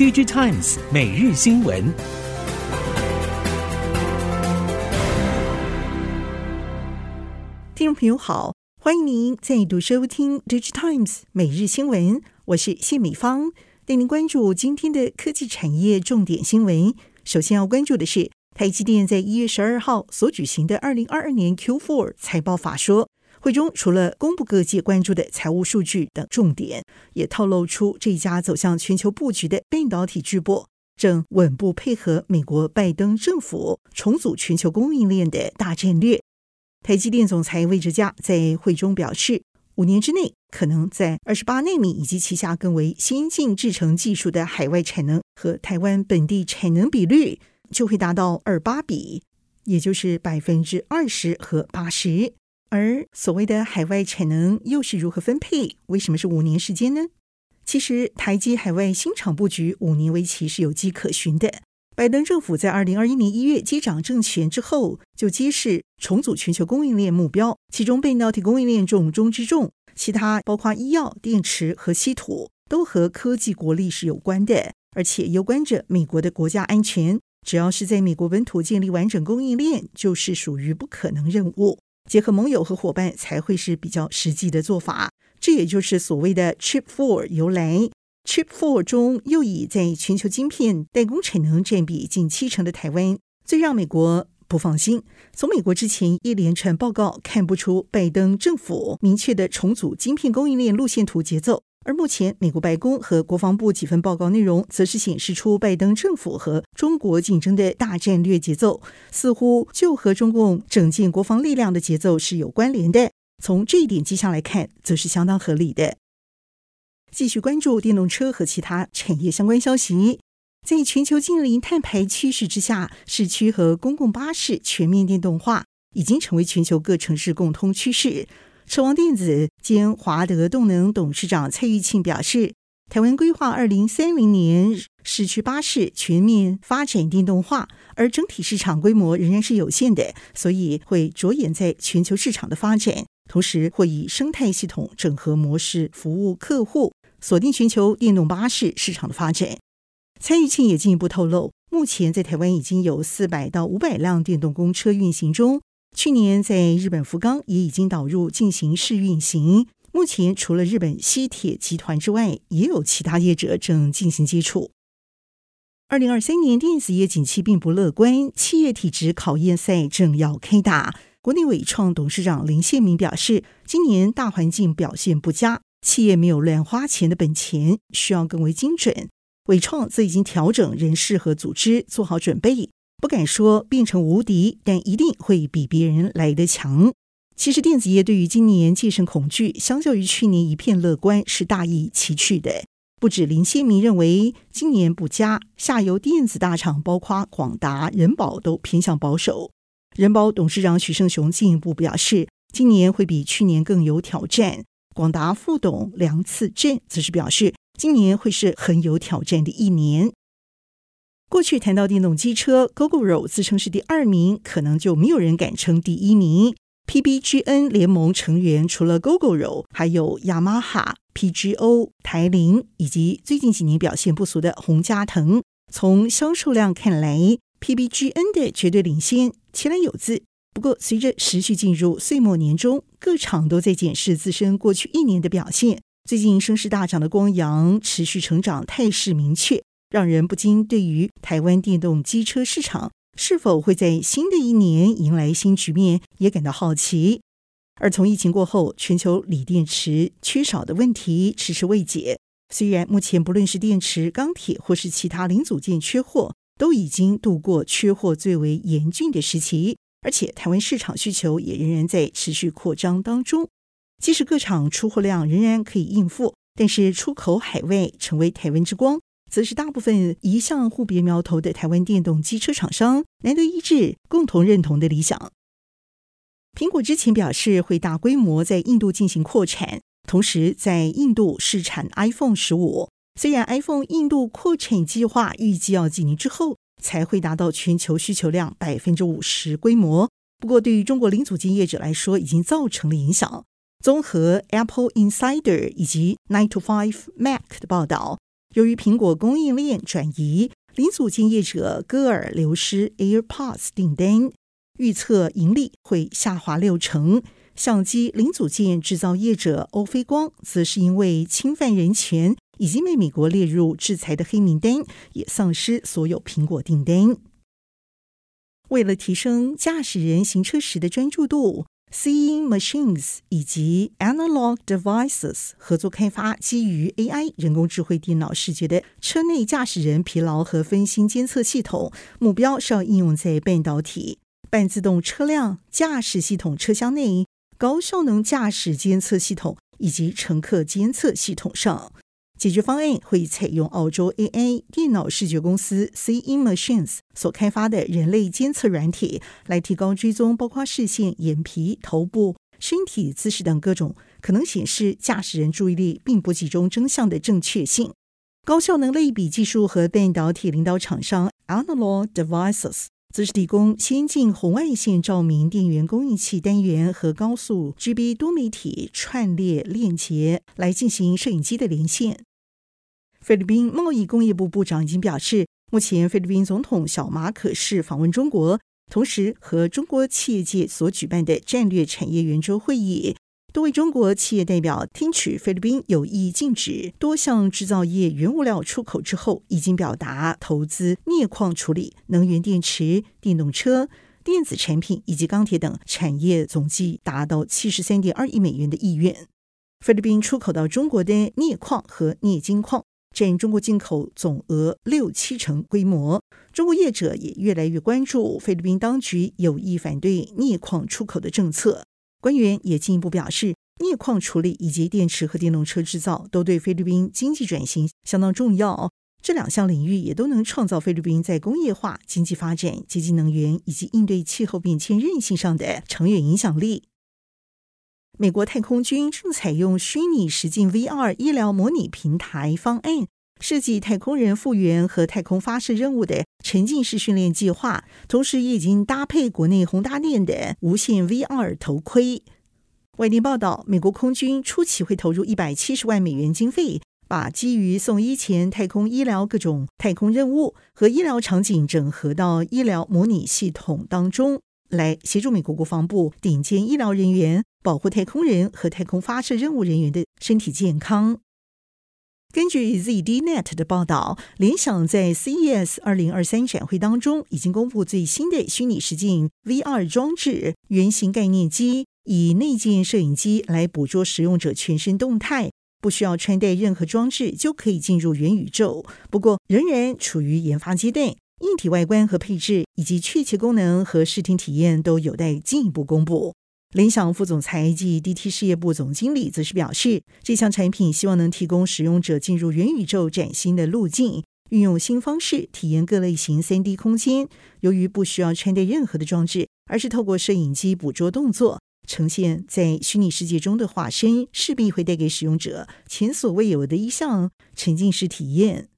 DigiTimes 每日新闻，听众朋友好，欢迎您再度收听 DigiTimes 每日新闻，我是谢美芳，带您关注今天的科技产业重点新闻。首先要关注的是台积电在一月十二号所举行的二零二二年 Q4 财报法说。会中除了公布各界关注的财务数据等重点，也透露出这家走向全球布局的半导体巨擘正稳步配合美国拜登政府重组全球供应链的大战略。台积电总裁魏哲家在会中表示，五年之内可能在二十八纳米以及旗下更为先进制程技术的海外产能和台湾本地产能比率就会达到二八比，也就是百分之二十和八十。而所谓的海外产能又是如何分配？为什么是五年时间呢？其实，台积海外新厂布局五年为期是有迹可循的。拜登政府在二零二一年一月接掌政权之后，就揭示重组全球供应链目标，其中半导体供应链重中之重，其他包括医药、电池和稀土，都和科技国力是有关的，而且攸关着美国的国家安全。只要是在美国本土建立完整供应链，就是属于不可能任务。结合盟友和伙伴才会是比较实际的做法，这也就是所谓的 Chip Four 由来。Chip Four 中又以在全球晶片代工产能占比近七成的台湾，最让美国不放心。从美国之前一连串报告看不出拜登政府明确的重组晶片供应链路线图节奏。而目前，美国白宫和国防部几份报告内容，则是显示出拜登政府和中国竞争的大战略节奏，似乎就和中共整建国防力量的节奏是有关联的。从这一点迹象来看，则是相当合理的。继续关注电动车和其他产业相关消息，在全球近零碳排趋势之下，市区和公共巴士全面电动化已经成为全球各城市共通趋势。车王电子兼华德动能董事长蔡玉庆表示，台湾规划二零三零年市区巴士全面发展电动化，而整体市场规模仍然是有限的，所以会着眼在全球市场的发展，同时会以生态系统整合模式服务客户，锁定全球电动巴士市场的发展。蔡玉庆也进一步透露，目前在台湾已经有四百到五百辆电动公车运行中。去年在日本福冈也已经导入进行试运行。目前除了日本西铁集团之外，也有其他业者正进行接触。二零二三年电子业景气并不乐观，企业体质考验赛正要开打。国内伟创董事长林宪明表示，今年大环境表现不佳，企业没有乱花钱的本钱，需要更为精准。伟创则已经调整人事和组织，做好准备。不敢说变成无敌，但一定会比别人来得强。其实电子业对于今年戒慎恐惧，相较于去年一片乐观，是大异其趣的。不止林先明认为今年不佳，下游电子大厂包括广达、人保都偏向保守。人保董事长许胜雄进一步表示，今年会比去年更有挑战。广达副董梁次振则是表示，今年会是很有挑战的一年。过去谈到电动机车，Gogoro 自称是第二名，可能就没有人敢称第一名。PBGN 联盟成员除了 Gogoro，还有雅马哈、PGO、台铃以及最近几年表现不俗的宏佳腾。从销售量看来，PBGN 的绝对领先，前来有字。不过，随着持续进入岁末年终，各厂都在检视自身过去一年的表现。最近声势大涨的光阳，持续成长态势明确。让人不禁对于台湾电动机车市场是否会在新的一年迎来新局面也感到好奇。而从疫情过后，全球锂电池缺少的问题迟迟未解。虽然目前不论是电池、钢铁或是其他零组件缺货，都已经度过缺货最为严峻的时期，而且台湾市场需求也仍然在持续扩张当中。即使各厂出货量仍然可以应付，但是出口海外成为台湾之光。则是大部分一向互别苗头的台湾电动机车厂商难得一致、共同认同的理想。苹果之前表示会大规模在印度进行扩产，同时在印度试产 iPhone 十五。虽然 iPhone 印度扩产计划预计要几年之后才会达到全球需求量百分之五十规模，不过对于中国零组件业者来说，已经造成了影响。综合 Apple Insider 以及 Nine to Five Mac 的报道。由于苹果供应链转移，零组件业者歌尔流失 AirPods 订单，预测盈利会下滑六成。相机零组件制造业者欧菲光，则是因为侵犯人权，已经被美国列入制裁的黑名单，也丧失所有苹果订单。为了提升驾驶人行车时的专注度，Seeing Machines 以及 Analog Devices 合作开发基于 AI 人工智慧电脑视觉的车内驾驶人疲劳和分心监测系统，目标是要应用在半导体、半自动车辆驾驶系统车厢内。高效能驾驶监测系统以及乘客监测系统上，解决方案会采用澳洲 AI 电脑视觉公司 Seeing Machines 所开发的人类监测软体，来提高追踪包括视线、眼皮、头部、身体姿势等各种可能显示驾驶人注意力并不集中真相的正确性。高效能类比技术和半导体领导厂商 Analog Devices。则是提供先进红外线照明电源供应器单元和高速 GB 多媒体串列链接来进行摄影机的连线。菲律宾贸易工业部部长已经表示，目前菲律宾总统小马可是访问中国，同时和中国企业界所举办的战略产业圆桌会议。多位中国企业代表听取菲律宾有意禁止多项制造业原物料出口之后，已经表达投资镍矿处理、能源电池、电动车、电子产品以及钢铁等产业总计达到七十三点二亿美元的意愿。菲律宾出口到中国的镍矿和镍金矿占中国进口总额六七成规模。中国业者也越来越关注菲律宾当局有意反对镍矿出口的政策。官员也进一步表示，镍矿处理以及电池和电动车制造都对菲律宾经济转型相当重要。这两项领域也都能创造菲律宾在工业化、经济发展、洁净能源以及应对气候变迁韧性上的长远影响力。美国太空军正采用虚拟实境 VR 医疗模拟平台方案。设计太空人复原和太空发射任务的沉浸式训练计划，同时也已经搭配国内宏达电的无线 VR 头盔。外电报道，美国空军初期会投入一百七十万美元经费，把基于送医前太空医疗各种太空任务和医疗场景整合到医疗模拟系统当中，来协助美国国防部顶尖医疗人员保护太空人和太空发射任务人员的身体健康。根据 ZDNet 的报道，联想在 CES 二零二三展会当中已经公布最新的虚拟实境 VR 装置原型概念机，以内建摄影机来捕捉使用者全身动态，不需要穿戴任何装置就可以进入元宇宙。不过，仍然处于研发阶段，硬体外观和配置以及确切功能和视听体验都有待进一步公布。联想副总裁暨 DT 事业部总经理则是表示，这项产品希望能提供使用者进入元宇宙崭新的路径，运用新方式体验各类型 3D 空间。由于不需要穿戴任何的装置，而是透过摄影机捕捉动作，呈现在虚拟世界中的化身，势必会带给使用者前所未有的一项沉浸式体验。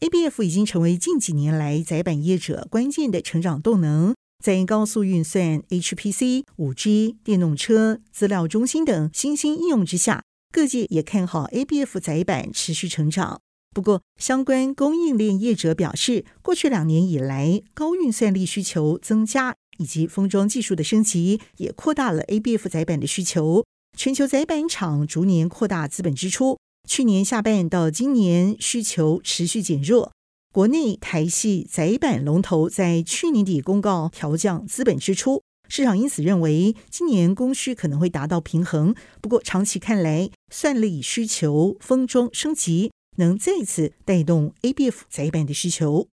ABF 已经成为近几年来载板业者关键的成长动能。在高速运算、HPC、5G、电动车、资料中心等新兴应用之下，各界也看好 ABF 载板持续成长。不过，相关供应链业者表示，过去两年以来，高运算力需求增加，以及封装技术的升级，也扩大了 ABF 载板的需求。全球载板厂逐年扩大资本支出，去年下半到今年需求持续减弱。国内台系载板龙头在去年底公告调降资本支出，市场因此认为今年供需可能会达到平衡。不过长期看来，算力需求封装升级能再次带动 ABF 载板的需求。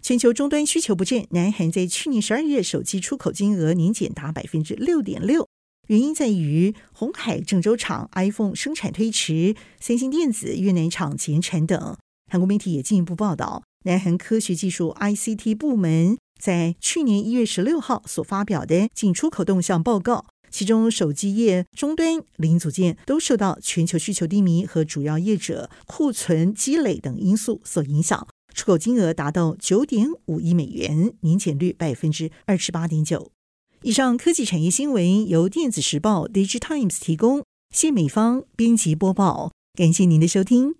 全球终端需求不振，南韩在去年十二月手机出口金额年减达百分之六点六，原因在于红海郑州厂 iPhone 生产推迟，三星电子越南厂减产等。韩国媒体也进一步报道，南韩科学技术 ICT 部门在去年一月十六号所发表的进出口动向报告，其中手机业终端零组件都受到全球需求低迷和主要业者库存积累等因素所影响，出口金额达到九点五亿美元，年减率百分之二十八点九。以上科技产业新闻由电子时报 Digitimes 提供，谢美芳编辑播报，感谢您的收听。